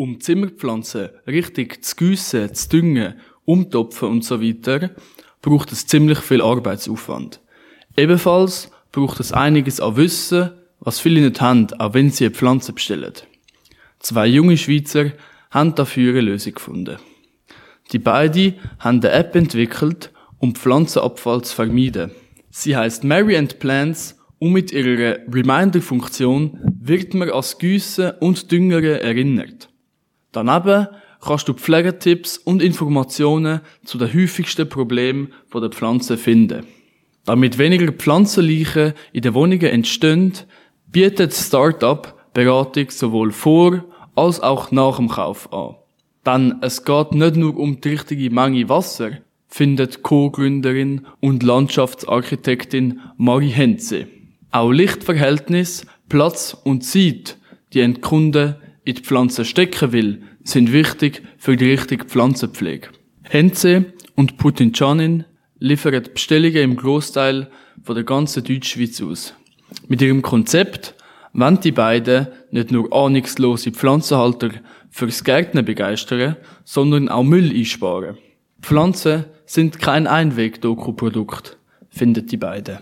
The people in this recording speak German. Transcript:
Um Zimmerpflanzen richtig zu gießen, zu düngen, umtopfen und so weiter, braucht es ziemlich viel Arbeitsaufwand. Ebenfalls braucht es einiges an Wissen, was viele nicht haben, auch wenn sie eine Pflanze bestellen. Zwei junge Schweizer haben dafür eine Lösung gefunden. Die beiden haben eine App entwickelt, um Pflanzenabfall zu vermeiden. Sie heißt Mary and Plants und mit ihrer Reminder-Funktion wird man als Gießen und Düngere erinnert. Daneben kannst du Pflegetipps und Informationen zu den häufigsten Problemen der Pflanzen finden. Damit weniger Pflanzenleichen in den Wohnungen entstehen, bietet Startup Beratung sowohl vor als auch nach dem Kauf an. Denn es geht nicht nur um die richtige Menge Wasser, findet Co-Gründerin und Landschaftsarchitektin Marie Henze. Auch Lichtverhältnis, Platz und Zeit, die ein Kunde in die Pflanze stecken will, sind wichtig für die richtige Pflanzenpflege. Henze und Putinchanin liefern Bestellungen im Großteil von der ganzen Deutschschweiz aus. Mit ihrem Konzept wollen die beiden nicht nur ahnungslose Pflanzenhalter fürs Gärtner begeistern, sondern auch Müll einsparen. Pflanzen sind kein Einweg-Doku-Produkt, findet die beiden.